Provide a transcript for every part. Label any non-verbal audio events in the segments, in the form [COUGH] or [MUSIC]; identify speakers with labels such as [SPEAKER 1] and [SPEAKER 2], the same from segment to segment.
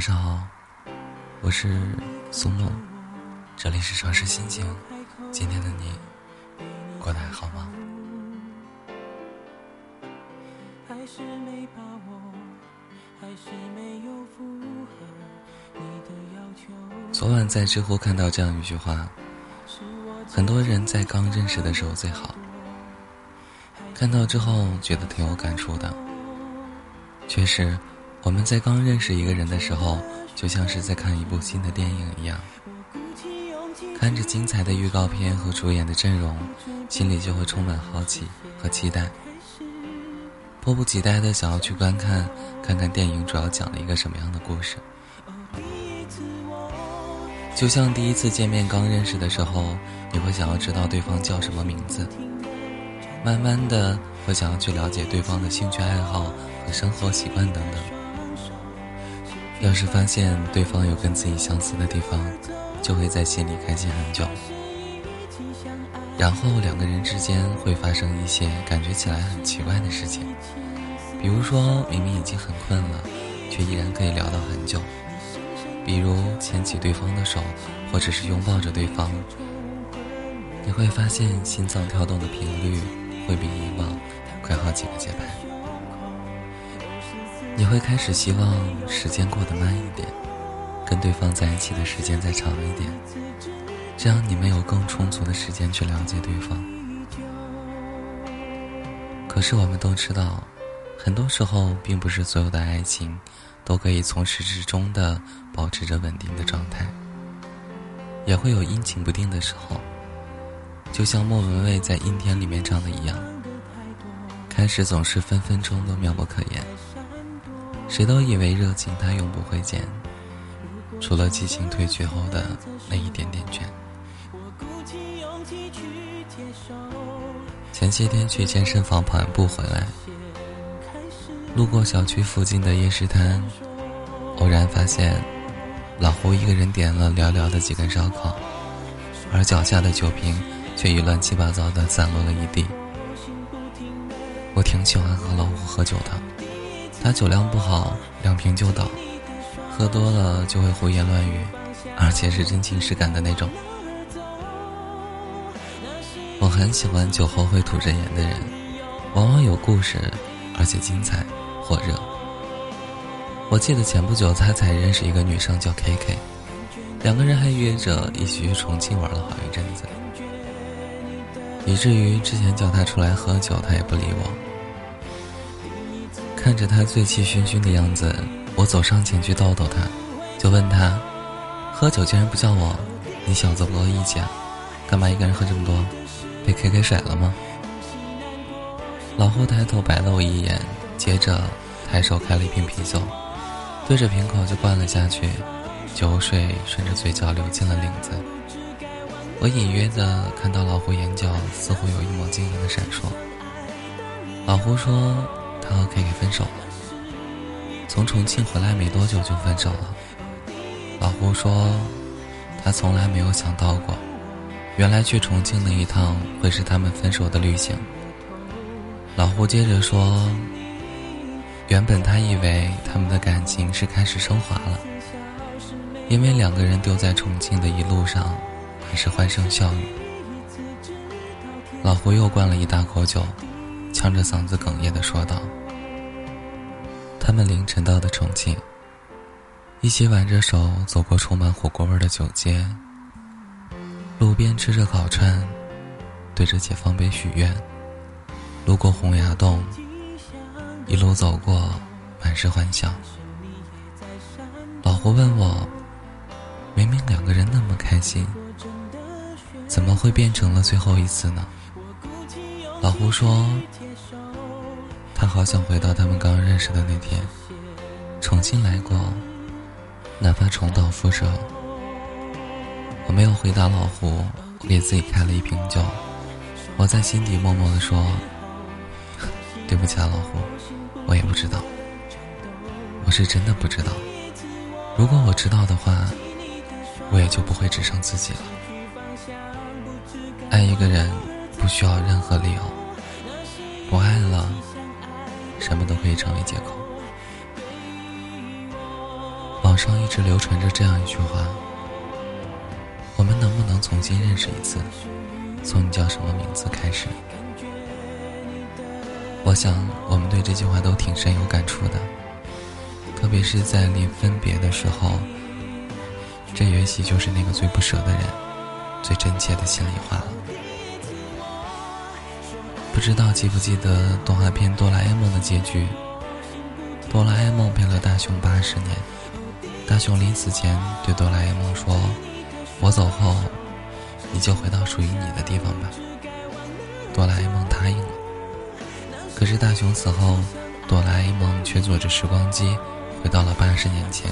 [SPEAKER 1] 晚上好，我是苏木，这里是城市心情。今天的你过得还好吗？昨晚在知乎看到这样一句话：很多人在刚认识的时候最好。看到之后觉得挺有感触的。确实。我们在刚认识一个人的时候，就像是在看一部新的电影一样，看着精彩的预告片和主演的阵容，心里就会充满好奇和期待，迫不及待的想要去观看，看看电影主要讲了一个什么样的故事。就像第一次见面刚认识的时候，你会想要知道对方叫什么名字，慢慢的会想要去了解对方的兴趣爱好和生活习惯等等。要是发现对方有跟自己相似的地方，就会在心里开心很久。然后两个人之间会发生一些感觉起来很奇怪的事情，比如说明明已经很困了，却依然可以聊到很久；比如牵起对方的手，或者是拥抱着对方，你会发现心脏跳动的频率会比以往快好几个节拍。你会开始希望时间过得慢一点，跟对方在一起的时间再长一点，这样你们有更充足的时间去了解对方。可是我们都知道，很多时候并不是所有的爱情都可以从始至终的保持着稳定的状态，也会有阴晴不定的时候。就像莫文蔚在《阴天》里面唱的一样，开始总是分分钟都妙不可言。谁都以为热情它永不会减，除了激情褪去后的那一点点倦。前些天去健身房跑步回来，路过小区附近的夜市摊，偶然发现老胡一个人点了寥寥的几根烧烤，而脚下的酒瓶却已乱七八糟的散落了一地。我挺喜欢和老胡喝酒的。他酒量不好，两瓶就倒，喝多了就会胡言乱语，而且是真情实感的那种。我很喜欢酒后会吐真言的人，往往有故事，而且精彩火热。我记得前不久他才认识一个女生叫 K K，两个人还约着一起去重庆玩了好一阵子，以至于之前叫他出来喝酒，他也不理我。看着他醉气熏熏的样子，我走上前去逗逗他，就问他：“喝酒竟然不叫我，你小子不够义气啊？干嘛一个人喝这么多？被 K K 甩了吗？”老胡抬头白了我一眼，接着抬手开了一瓶啤酒，对着瓶口就灌了下去，酒水顺着嘴角流进了领子。我隐约的看到老胡眼角似乎有一抹晶莹的闪烁。老胡说。他和 K K 分手了，从重庆回来没多久就分手了。老胡说，他从来没有想到过，原来去重庆那一趟会是他们分手的旅行。老胡接着说，原本他以为他们的感情是开始升华了，因为两个人丢在重庆的一路上，还是欢声笑语。老胡又灌了一大口酒。呛着嗓子哽咽的说道：“他们凌晨到的重庆，一起挽着手走过充满火锅味的酒街，路边吃着烤串，对着解放碑许愿，路过洪崖洞，一路走过，满是欢笑。老胡问我，明明两个人那么开心，怎么会变成了最后一次呢？”老胡说：“他好想回到他们刚认识的那天，重新来过，哪怕重蹈覆辙。”我没有回答老胡，我给自己开了一瓶酒。我在心底默默的说：“ [LAUGHS] 对不起啊，老胡，我也不知道，我是真的不知道。如果我知道的话，我也就不会只剩自己了。爱一个人。”不需要任何理由，不爱了，什么都可以成为借口。网上一直流传着这样一句话：我们能不能重新认识一次，从你叫什么名字开始？我想，我们对这句话都挺深有感触的，特别是在临分别的时候，这也许就是那个最不舍的人，最真切的心里话了。不知道记不记得动画片《哆啦 A 梦》的结局？哆啦 A 梦陪了大雄八十年，大雄临死前对哆啦 A 梦说：“我走后，你就回到属于你的地方吧。”哆啦 A 梦答应了。可是大雄死后，哆啦 A 梦却坐着时光机回到了八十年前，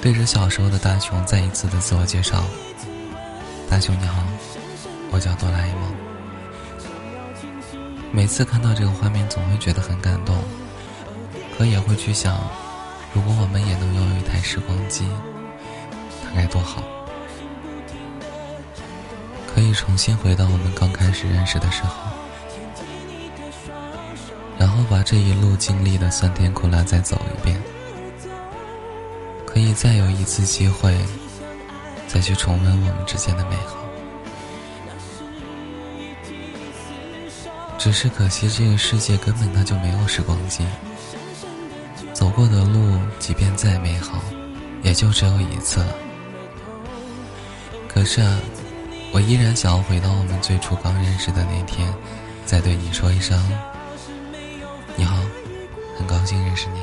[SPEAKER 1] 对着小时候的大雄再一次的自我介绍：“大雄你好，我叫哆啦 A 梦。”每次看到这个画面，总会觉得很感动，可也会去想，如果我们也能拥有一台时光机，那该多好！可以重新回到我们刚开始认识的时候，然后把这一路经历的酸甜苦辣再走一遍，可以再有一次机会，再去重温我们之间的美好。只是可惜，这个世界根本它就没有时光机。走过的路，即便再美好，也就只有一次了。可是，我依然想要回到我们最初刚认识的那天，再对你说一声：“你好，很高兴认识你。”